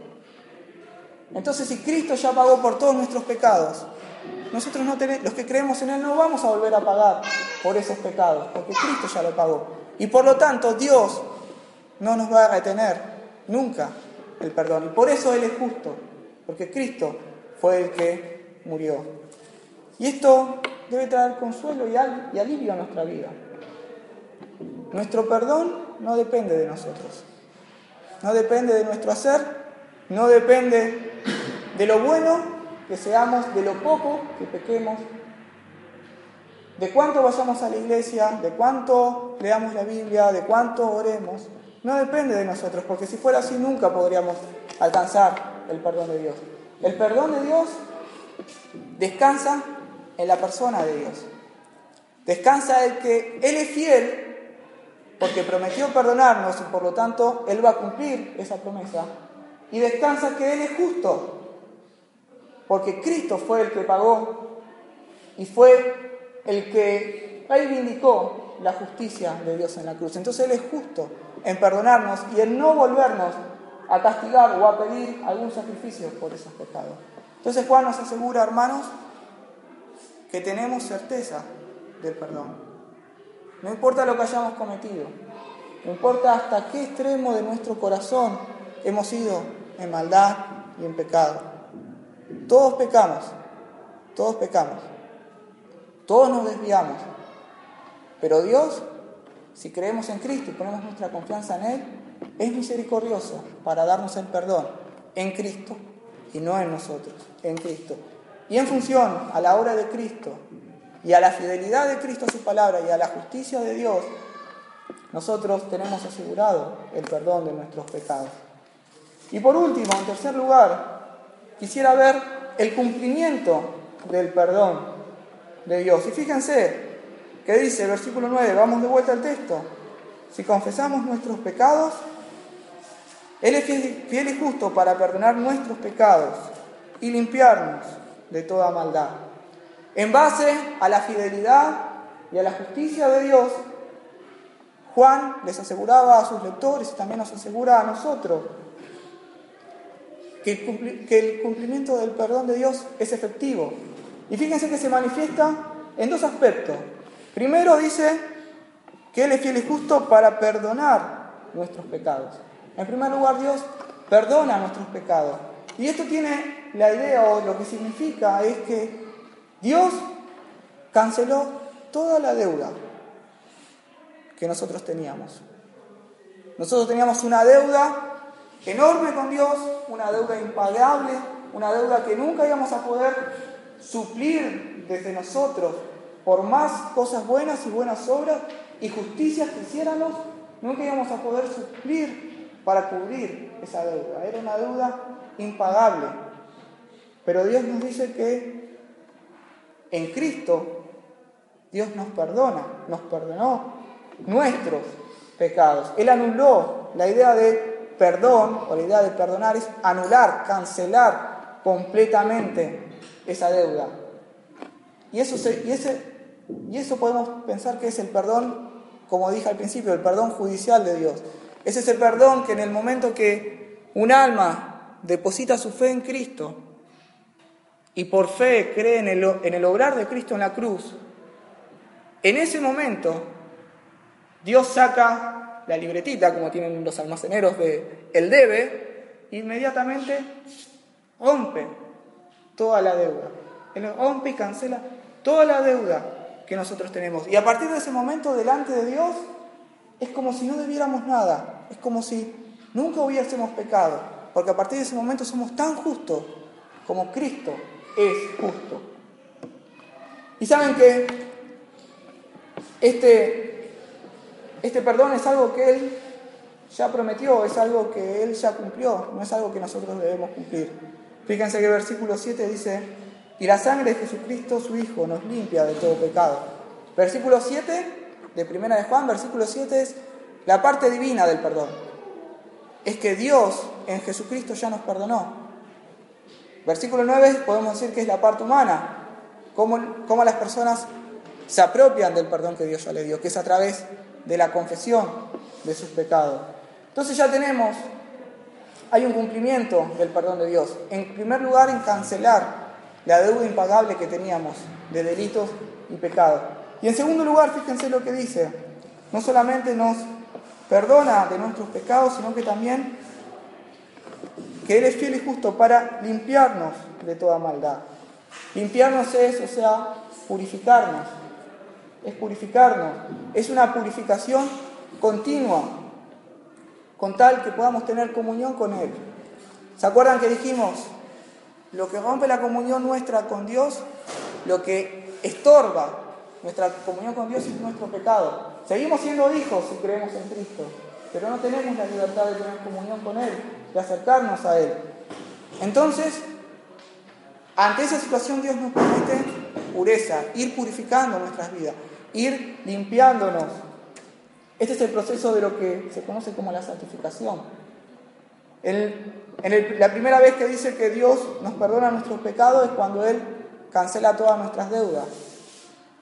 Entonces, si Cristo ya pagó por todos nuestros pecados, nosotros no tenemos, los que creemos en Él no vamos a volver a pagar por esos pecados, porque Cristo ya lo pagó. Y por lo tanto, Dios no nos va a retener nunca el perdón. Y por eso Él es justo, porque Cristo fue el que murió. Y esto debe traer consuelo y, y alivio a nuestra vida. Nuestro perdón no depende de nosotros, no depende de nuestro hacer, no depende de lo bueno que seamos, de lo poco que pequemos, de cuánto vayamos a la iglesia, de cuánto leamos la Biblia, de cuánto oremos. No depende de nosotros, porque si fuera así nunca podríamos alcanzar el perdón de Dios. El perdón de Dios descansa en la persona de Dios. Descansa el que Él es fiel porque prometió perdonarnos y por lo tanto Él va a cumplir esa promesa. Y descansa que Él es justo porque Cristo fue el que pagó y fue el que reivindicó la justicia de Dios en la cruz. Entonces Él es justo en perdonarnos y en no volvernos a castigar o a pedir algún sacrificio por esos pecados. Entonces Juan nos asegura, hermanos, que tenemos certeza del perdón. No importa lo que hayamos cometido, no importa hasta qué extremo de nuestro corazón hemos ido en maldad y en pecado. Todos pecamos, todos pecamos, todos nos desviamos, pero Dios, si creemos en Cristo y ponemos nuestra confianza en Él, es misericordioso para darnos el perdón en Cristo y no en nosotros, en Cristo. Y en función a la obra de Cristo y a la fidelidad de Cristo a su palabra y a la justicia de Dios, nosotros tenemos asegurado el perdón de nuestros pecados. Y por último, en tercer lugar, quisiera ver el cumplimiento del perdón de Dios. Y fíjense que dice, versículo 9, vamos de vuelta al texto, si confesamos nuestros pecados, Él es fiel y justo para perdonar nuestros pecados y limpiarnos de toda maldad. En base a la fidelidad y a la justicia de Dios, Juan les aseguraba a sus lectores y también nos asegura a nosotros que el cumplimiento del perdón de Dios es efectivo. Y fíjense que se manifiesta en dos aspectos. Primero dice que Él es fiel y justo para perdonar nuestros pecados. En primer lugar, Dios perdona nuestros pecados. Y esto tiene la idea o lo que significa es que Dios canceló toda la deuda que nosotros teníamos. Nosotros teníamos una deuda enorme con Dios, una deuda impagable, una deuda que nunca íbamos a poder suplir desde nosotros por más cosas buenas y buenas obras y justicias que hiciéramos, nunca íbamos a poder suplir para cubrir esa deuda. Era una deuda impagable. Pero Dios nos dice que en Cristo Dios nos perdona, nos perdonó nuestros pecados. Él anuló la idea de perdón, o la idea de perdonar es anular, cancelar completamente esa deuda. Y eso, y, y eso podemos pensar que es el perdón, como dije al principio, el perdón judicial de Dios. Es ese perdón que en el momento que un alma deposita su fe en Cristo y por fe cree en el, en el obrar de Cristo en la cruz, en ese momento Dios saca la libretita, como tienen los almaceneros de el debe, inmediatamente rompe toda la deuda. Él rompe y cancela toda la deuda que nosotros tenemos. Y a partir de ese momento, delante de Dios, es como si no debiéramos nada. Es como si nunca hubiésemos pecado. Porque a partir de ese momento somos tan justos como Cristo es justo. Y saben que este este perdón es algo que Él ya prometió, es algo que Él ya cumplió, no es algo que nosotros debemos cumplir. Fíjense que el versículo 7 dice, y la sangre de Jesucristo, su Hijo, nos limpia de todo pecado. Versículo 7 de Primera de Juan, versículo 7 es la parte divina del perdón. Es que Dios en Jesucristo ya nos perdonó. Versículo 9 podemos decir que es la parte humana, cómo, cómo las personas se apropian del perdón que Dios ya le dio, que es a través de la confesión de sus pecados. Entonces ya tenemos, hay un cumplimiento del perdón de Dios. En primer lugar, en cancelar la deuda impagable que teníamos de delitos y pecados. Y en segundo lugar, fíjense lo que dice, no solamente nos perdona de nuestros pecados, sino que también que Él es fiel y justo para limpiarnos de toda maldad. Limpiarnos es, o sea, purificarnos es purificarnos, es una purificación continua, con tal que podamos tener comunión con Él. ¿Se acuerdan que dijimos, lo que rompe la comunión nuestra con Dios, lo que estorba nuestra comunión con Dios es nuestro pecado? Seguimos siendo hijos si creemos en Cristo, pero no tenemos la libertad de tener comunión con Él, de acercarnos a Él. Entonces, ante esa situación Dios nos promete pureza, ir purificando nuestras vidas ir limpiándonos. Este es el proceso de lo que se conoce como la santificación. la primera vez que dice que Dios nos perdona nuestros pecados es cuando Él cancela todas nuestras deudas.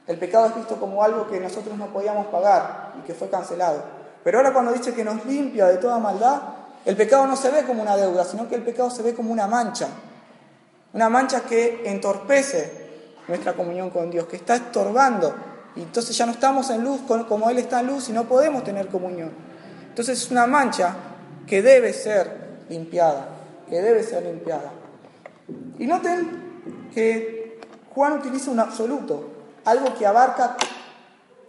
El pecado es visto como algo que nosotros no podíamos pagar y que fue cancelado. Pero ahora cuando dice que nos limpia de toda maldad, el pecado no se ve como una deuda, sino que el pecado se ve como una mancha. Una mancha que entorpece nuestra comunión con Dios, que está estorbando y entonces ya no estamos en luz como Él está en luz y no podemos tener comunión. Entonces es una mancha que debe ser limpiada, que debe ser limpiada. Y noten que Juan utiliza un absoluto, algo que abarca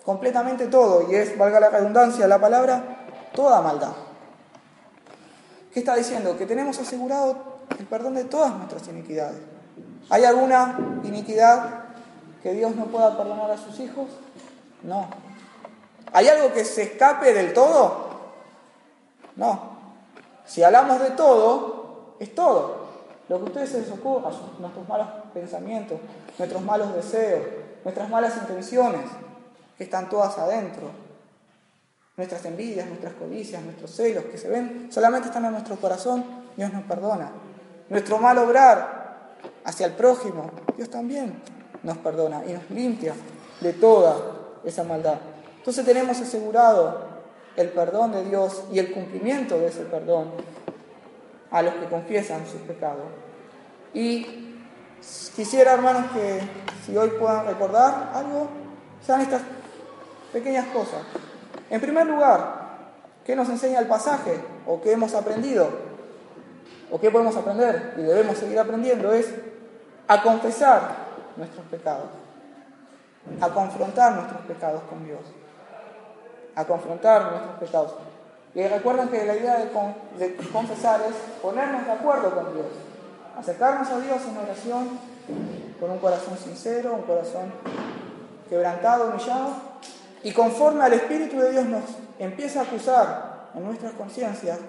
completamente todo, y es, valga la redundancia, la palabra, toda maldad. ¿Qué está diciendo? Que tenemos asegurado el perdón de todas nuestras iniquidades. ¿Hay alguna iniquidad que Dios no pueda perdonar a sus hijos? No. ¿Hay algo que se escape del todo? No. Si hablamos de todo, es todo. Lo que ustedes se les ocurra, nuestros malos pensamientos, nuestros malos deseos, nuestras malas intenciones, que están todas adentro. Nuestras envidias, nuestras codicias, nuestros celos que se ven solamente están en nuestro corazón, Dios nos perdona. Nuestro mal obrar hacia el prójimo, Dios también nos perdona y nos limpia de toda esa maldad. Entonces tenemos asegurado el perdón de Dios y el cumplimiento de ese perdón a los que confiesan sus pecados. Y quisiera, hermanos, que si hoy puedan recordar algo, sean estas pequeñas cosas. En primer lugar, ¿qué nos enseña el pasaje o qué hemos aprendido? ¿O qué podemos aprender y debemos seguir aprendiendo? Es a confesar nuestros pecados, a confrontar nuestros pecados con Dios, a confrontar nuestros pecados. Y recuerden que la idea de, confesar es ponernos de acuerdo con Dios, acercarnos a Dios en oración con un corazón sincero, un corazón quebrantado, humillado, y conforme al Espíritu de Dios nos empieza a acusar en nuestras conciencias,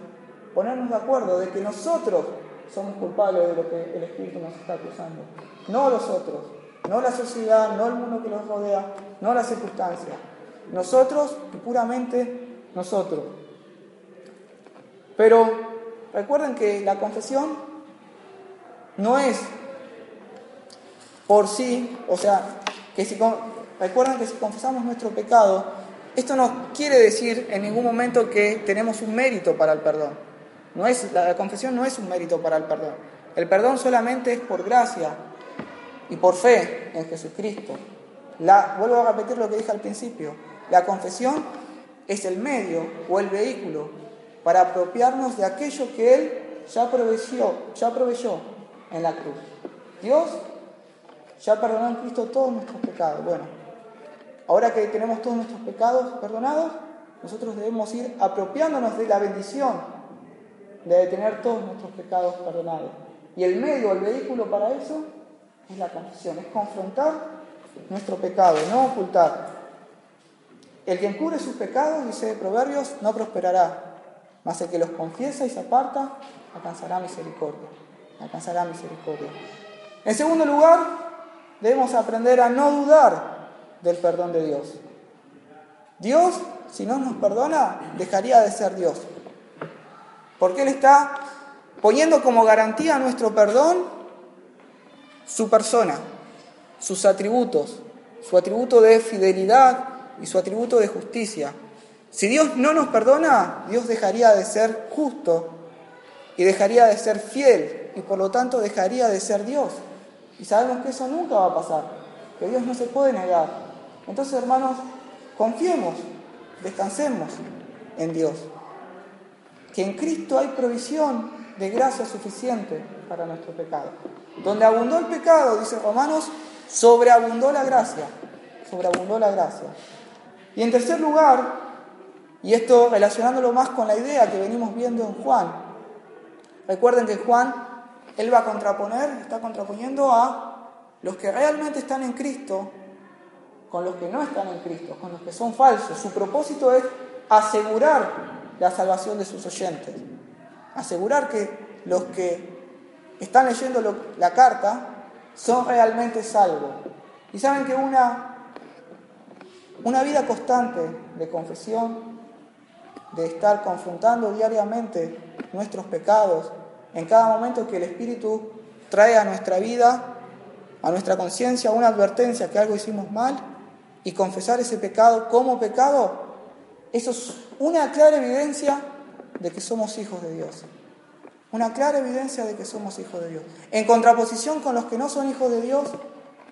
ponernos de acuerdo de que nosotros somos culpables de lo que el Espíritu nos está acusando, no los otros, no la sociedad, no el mundo que nos rodea, no las circunstancias, nosotros puramente nosotros. Pero recuerden que la confesión no es por sí, o sea, que si recuerden que si confesamos nuestro pecado, esto no quiere decir en ningún momento que tenemos un mérito para el perdón. No es, la confesión no es un mérito para el perdón. El perdón solamente es por gracia y por fe en Jesucristo. La, vuelvo a repetir lo que dije al principio. La confesión es el medio o el vehículo para apropiarnos de aquello que Él ya proveyó, ya proveyó en la cruz. Dios ya perdonó en Cristo todos nuestros pecados. Bueno, ahora que tenemos todos nuestros pecados perdonados, nosotros debemos ir apropiándonos de la bendición de tener todos nuestros pecados perdonados. Y el medio, el vehículo para eso es la confesión, es confrontar nuestro pecado, no ocultar. El que encubre sus pecados, dice Proverbios, no prosperará, mas el que los confiesa y se aparta, alcanzará misericordia. Alcanzará misericordia. En segundo lugar, debemos aprender a no dudar del perdón de Dios. Dios, si no nos perdona, dejaría de ser Dios. Porque Él está poniendo como garantía nuestro perdón su persona, sus atributos, su atributo de fidelidad y su atributo de justicia. Si Dios no nos perdona, Dios dejaría de ser justo y dejaría de ser fiel y por lo tanto dejaría de ser Dios. Y sabemos que eso nunca va a pasar, que Dios no se puede negar. Entonces, hermanos, confiemos, descansemos en Dios. Que en Cristo hay provisión de gracia suficiente para nuestro pecado. Donde abundó el pecado, dice Romanos, sobreabundó la gracia. Sobreabundó la gracia. Y en tercer lugar, y esto relacionándolo más con la idea que venimos viendo en Juan, recuerden que Juan, él va a contraponer, está contraponiendo a los que realmente están en Cristo con los que no están en Cristo, con los que son falsos. Su propósito es asegurar la salvación de sus oyentes, asegurar que los que están leyendo la carta son realmente salvos. Y saben que una, una vida constante de confesión, de estar confrontando diariamente nuestros pecados, en cada momento que el Espíritu trae a nuestra vida, a nuestra conciencia, una advertencia que algo hicimos mal y confesar ese pecado como pecado, eso es una clara evidencia de que somos hijos de Dios. Una clara evidencia de que somos hijos de Dios. En contraposición con los que no son hijos de Dios,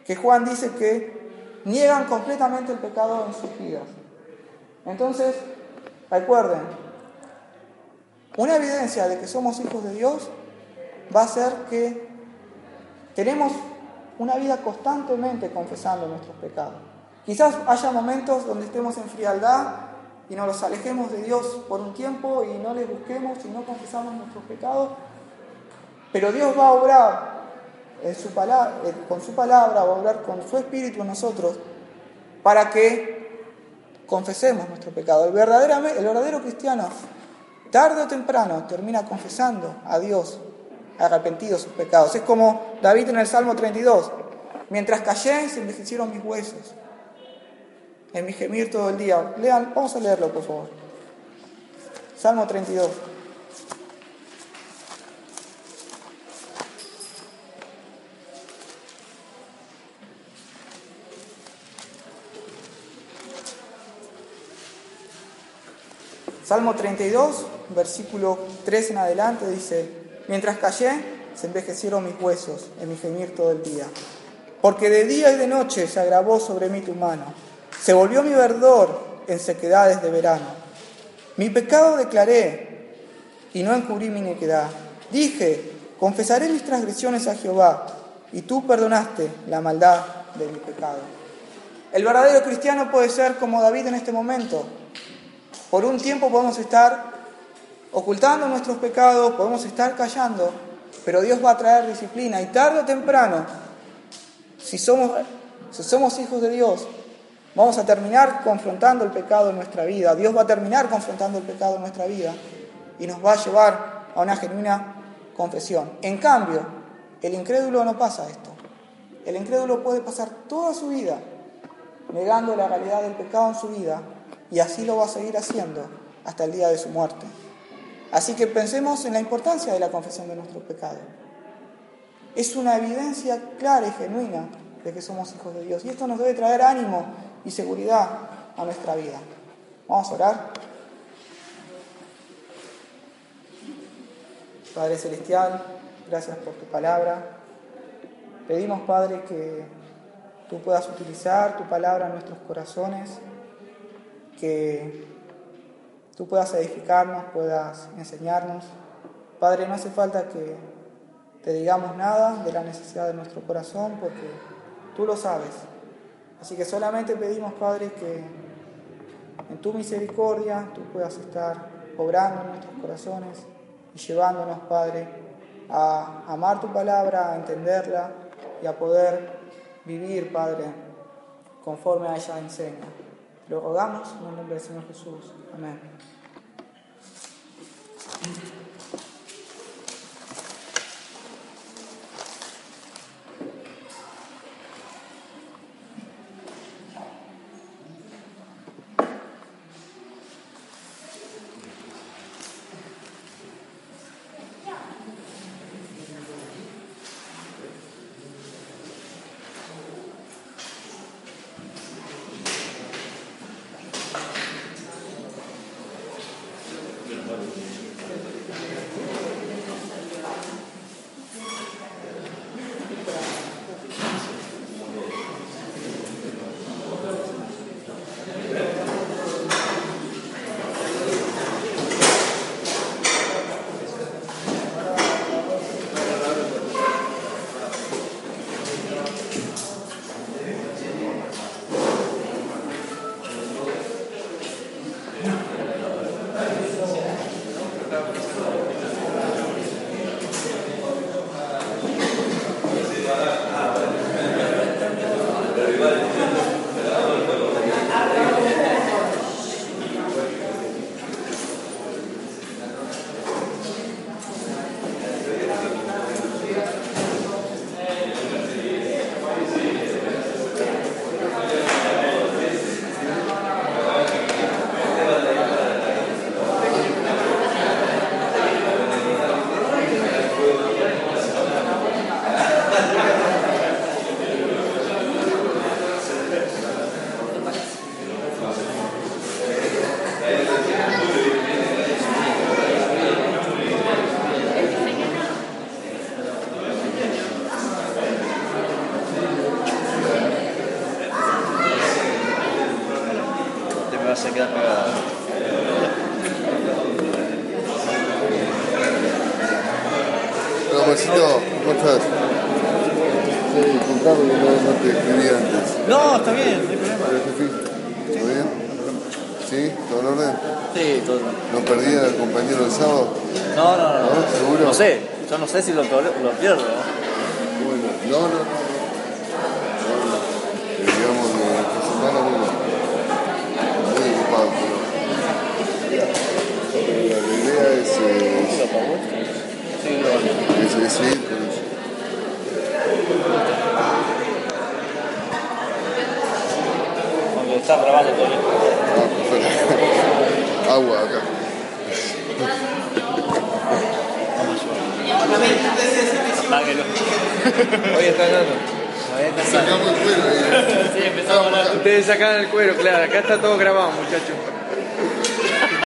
que Juan dice que niegan completamente el pecado en sus vidas. Entonces, recuerden, una evidencia de que somos hijos de Dios va a ser que tenemos una vida constantemente confesando nuestros pecados. Quizás haya momentos donde estemos en frialdad y nos alejemos de Dios por un tiempo y no le busquemos y no confesamos nuestros pecados, pero Dios va a obrar con su palabra, va a obrar con su espíritu en nosotros para que confesemos nuestro pecado. El verdadero, el verdadero cristiano, tarde o temprano, termina confesando a Dios arrepentido sus pecados. Es como David en el Salmo 32, mientras callé se envejecieron mis huesos en mi gemir todo el día. Lean, vamos a leerlo, por favor. Salmo 32. Salmo 32, versículo 3 en adelante dice, mientras callé, se envejecieron mis huesos en mi gemir todo el día, porque de día y de noche se agravó sobre mí tu mano, se volvió mi verdor en sequedades de verano. Mi pecado declaré y no encubrí mi iniquidad. Dije, confesaré mis transgresiones a Jehová, y tú perdonaste la maldad de mi pecado. El verdadero cristiano puede ser como David en este momento, por un tiempo podemos estar ocultando nuestros pecados, podemos estar callando, pero Dios va a traer disciplina y tarde o temprano, si somos, si somos hijos de Dios, vamos a terminar confrontando el pecado en nuestra vida. Dios va a terminar confrontando el pecado en nuestra vida y nos va a llevar a una genuina confesión. En cambio, el incrédulo no pasa esto. El incrédulo puede pasar toda su vida negando la realidad del pecado en su vida y así lo va a seguir haciendo hasta el día de su muerte. Así que pensemos en la importancia de la confesión de nuestros pecados. Es una evidencia clara y genuina de que somos hijos de Dios y esto nos debe traer ánimo y seguridad a nuestra vida. Vamos a orar. Padre Celestial, gracias por tu palabra. Pedimos, Padre, que tú puedas utilizar tu palabra en nuestros corazones que tú puedas edificarnos, puedas enseñarnos. Padre, no hace falta que te digamos nada de la necesidad de nuestro corazón porque tú lo sabes. Así que solamente pedimos, Padre, que en tu misericordia tú puedas estar obrando en nuestros corazones y llevándonos, Padre, a amar tu palabra, a entenderla y a poder vivir, Padre, conforme a ella enseña. Lo rogamos en el nombre del Señor Jesús. Amén.